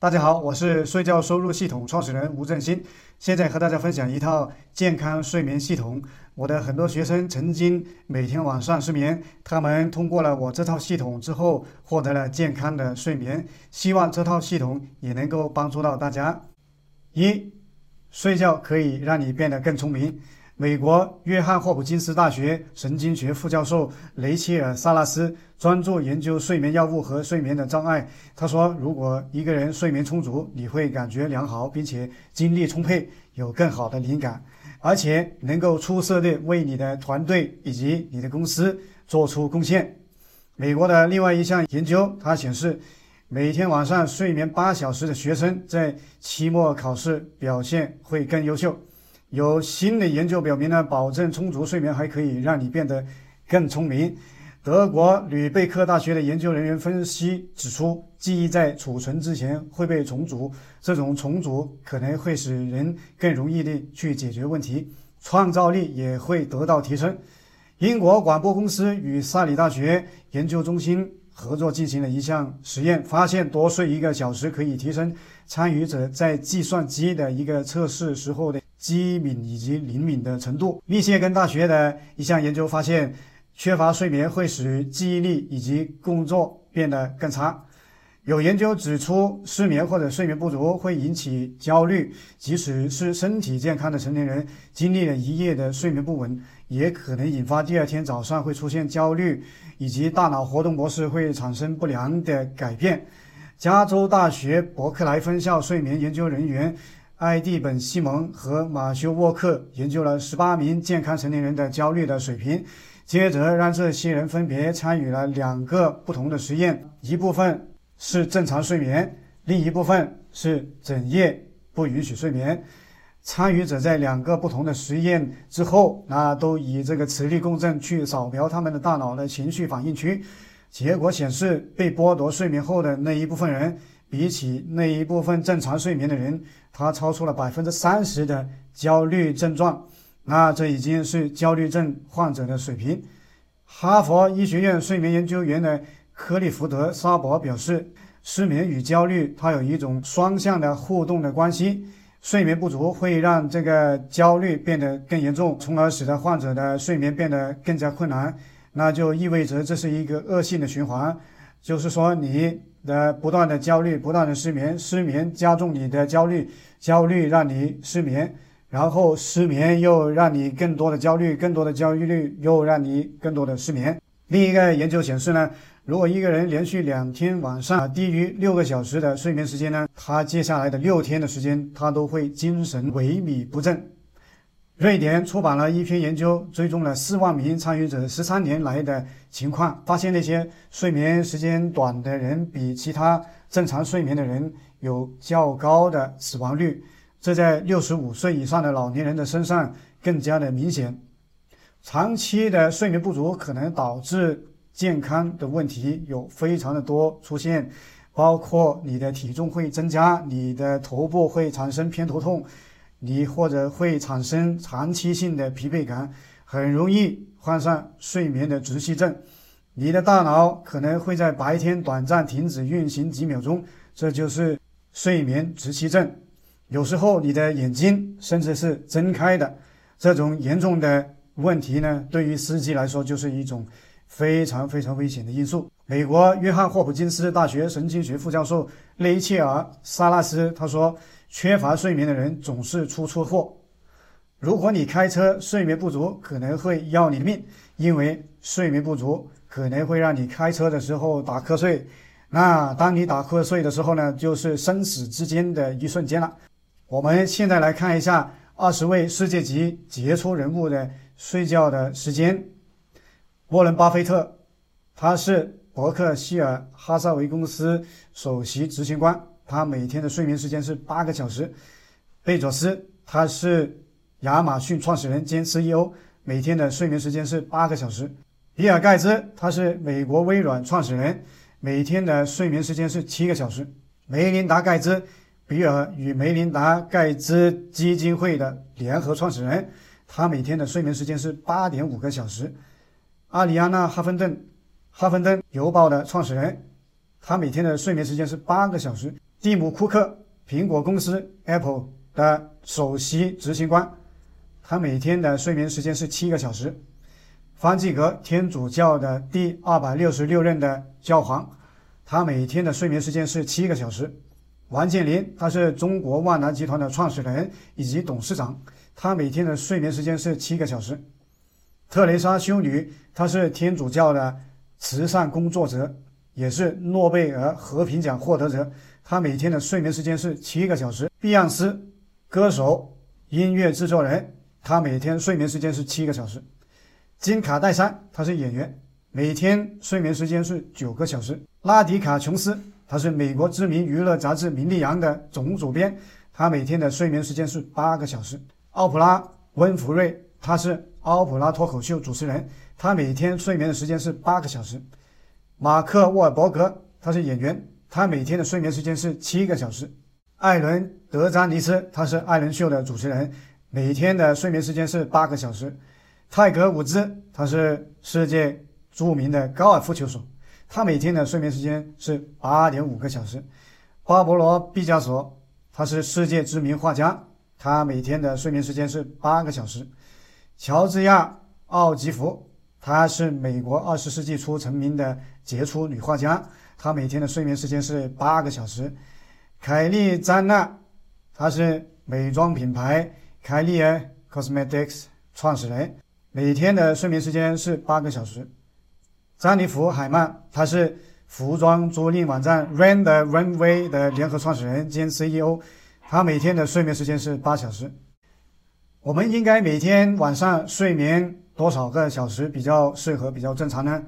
大家好，我是睡觉收入系统创始人吴振兴，现在和大家分享一套健康睡眠系统。我的很多学生曾经每天晚上失眠，他们通过了我这套系统之后，获得了健康的睡眠。希望这套系统也能够帮助到大家。一，睡觉可以让你变得更聪明。美国约翰霍普金斯大学神经学副教授雷切尔·萨拉斯专注研究睡眠药物和睡眠的障碍。他说：“如果一个人睡眠充足，你会感觉良好，并且精力充沛，有更好的灵感，而且能够出色地为你的团队以及你的公司做出贡献。”美国的另外一项研究，它显示，每天晚上睡眠八小时的学生在期末考试表现会更优秀。有新的研究表明呢，保证充足睡眠还可以让你变得更聪明。德国吕贝克大学的研究人员分析指出，记忆在储存之前会被重组，这种重组可能会使人更容易地去解决问题，创造力也会得到提升。英国广播公司与萨里大学研究中心合作进行了一项实验，发现多睡一个小时可以提升参与者在计算机的一个测试时候的。机敏以及灵敏的程度。密歇根大学的一项研究发现，缺乏睡眠会使记忆力以及工作变得更差。有研究指出，失眠或者睡眠不足会引起焦虑，即使是身体健康的成年人，经历了一夜的睡眠不稳，也可能引发第二天早上会出现焦虑，以及大脑活动模式会产生不良的改变。加州大学伯克莱分校睡眠研究人员。艾蒂本·西蒙和马修·沃克研究了十八名健康成年人的焦虑的水平，接着让这些人分别参与了两个不同的实验，一部分是正常睡眠，另一部分是整夜不允许睡眠。参与者在两个不同的实验之后，那都以这个磁力共振去扫描他们的大脑的情绪反应区，结果显示，被剥夺睡眠后的那一部分人。比起那一部分正常睡眠的人，他超出了百分之三十的焦虑症状，那这已经是焦虑症患者的水平。哈佛医学院睡眠研究员的克利福德·沙博表示，失眠与焦虑它有一种双向的互动的关系，睡眠不足会让这个焦虑变得更严重，从而使得患者的睡眠变得更加困难，那就意味着这是一个恶性的循环，就是说你。的不断的焦虑，不断的失眠，失眠加重你的焦虑，焦虑让你失眠，然后失眠又让你更多的焦虑，更多的焦虑又让你更多的失眠。另一个研究显示呢，如果一个人连续两天晚上低于六个小时的睡眠时间呢，他接下来的六天的时间他都会精神萎靡不振。瑞典出版了一篇研究，追踪了四万名参与者十三年来的情况，发现那些睡眠时间短的人比其他正常睡眠的人有较高的死亡率，这在六十五岁以上的老年人的身上更加的明显。长期的睡眠不足可能导致健康的问题有非常的多出现，包括你的体重会增加，你的头部会产生偏头痛。你或者会产生长期性的疲惫感，很容易患上睡眠的窒息症。你的大脑可能会在白天短暂停止运行几秒钟，这就是睡眠窒息症。有时候你的眼睛甚至是睁开的。这种严重的问题呢，对于司机来说就是一种非常非常危险的因素。美国约翰霍普金斯大学神经学副教授雷切尔·萨拉斯他说。缺乏睡眠的人总是出车祸。如果你开车睡眠不足，可能会要你的命，因为睡眠不足可能会让你开车的时候打瞌睡。那当你打瞌睡的时候呢，就是生死之间的一瞬间了。我们现在来看一下二十位世界级杰出人物的睡觉的时间。沃伦·巴菲特，他是伯克希尔哈撒韦公司首席执行官。他每天的睡眠时间是八个小时。贝佐斯，他是亚马逊创始人兼 CEO，每天的睡眠时间是八个小时。比尔盖茨，他是美国微软创始人，每天的睡眠时间是七个小时。梅琳达盖茨，比尔与梅琳达盖茨基金会的联合创始人，他每天的睡眠时间是八点五个小时。阿里安娜·哈芬顿，哈芬顿邮报的创始人，他每天的睡眠时间是八个小时。蒂姆·库克，苹果公司 Apple 的首席执行官，他每天的睡眠时间是七个小时。方济各，天主教的第二百六十六任的教皇，他每天的睡眠时间是七个小时。王健林，他是中国万达集团的创始人以及董事长，他每天的睡眠时间是七个小时。特蕾莎修女，她是天主教的慈善工作者，也是诺贝尔和平奖获得者，他每天的睡眠时间是七个小时。碧昂斯，歌手、音乐制作人，他每天睡眠时间是七个小时。金卡戴珊，他是演员，每天睡眠时间是九个小时。拉迪卡琼斯。他是美国知名娱乐杂志《名利扬》的总主编，他每天的睡眠时间是八个小时。奥普拉·温弗瑞，他是奥普拉脱口秀主持人，他每天睡眠的时间是八个小时。马克·沃尔伯格，他是演员，他每天的睡眠时间是七个小时。艾伦·德扎尼斯，他是艾伦秀的主持人，每天的睡眠时间是八个小时。泰格·伍兹，他是世界著名的高尔夫球手。他每天的睡眠时间是八点五个小时。巴勃罗·毕加索，他是世界知名画家，他每天的睡眠时间是八个小时。乔治亚·奥吉弗，她是美国二十世纪初成名的杰出女画家，她每天的睡眠时间是八个小时。凯莉·詹娜，她是美妆品牌凯莉儿 Cosmetics 创始人，每天的睡眠时间是八个小时。詹妮弗·海曼，她是服装租赁网站 Rent the Runway 的联合创始人兼 CEO，她每天的睡眠时间是八小时。我们应该每天晚上睡眠多少个小时比较适合、比较正常呢？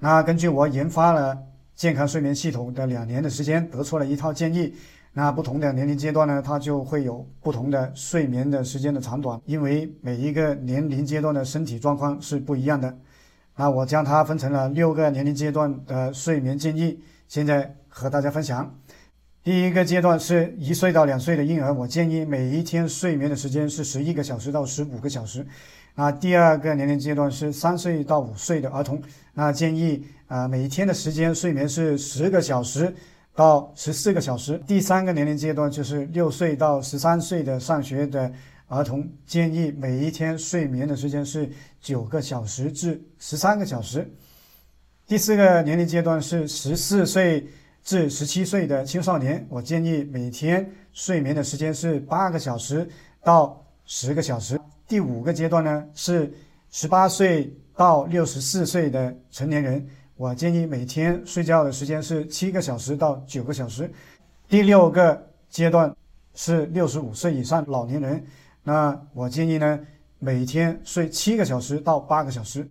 那根据我研发了健康睡眠系统的两年的时间，得出了一套建议。那不同的年龄阶段呢，它就会有不同的睡眠的时间的长短，因为每一个年龄阶段的身体状况是不一样的。那我将它分成了六个年龄阶段的睡眠建议，现在和大家分享。第一个阶段是一岁到两岁的婴儿，我建议每一天睡眠的时间是十一个小时到十五个小时。那第二个年龄阶段是三岁到五岁的儿童，那建议啊每一天的时间睡眠是十个小时到十四个小时。第三个年龄阶段就是六岁到十三岁的上学的。儿童建议每一天睡眠的时间是九个小时至十三个小时。第四个年龄阶段是十四岁至十七岁的青少年，我建议每天睡眠的时间是八个小时到十个小时。第五个阶段呢是十八岁到六十四岁的成年人，我建议每天睡觉的时间是七个小时到九个小时。第六个阶段是六十五岁以上老年人。那我建议呢，每天睡七个小时到八个小时。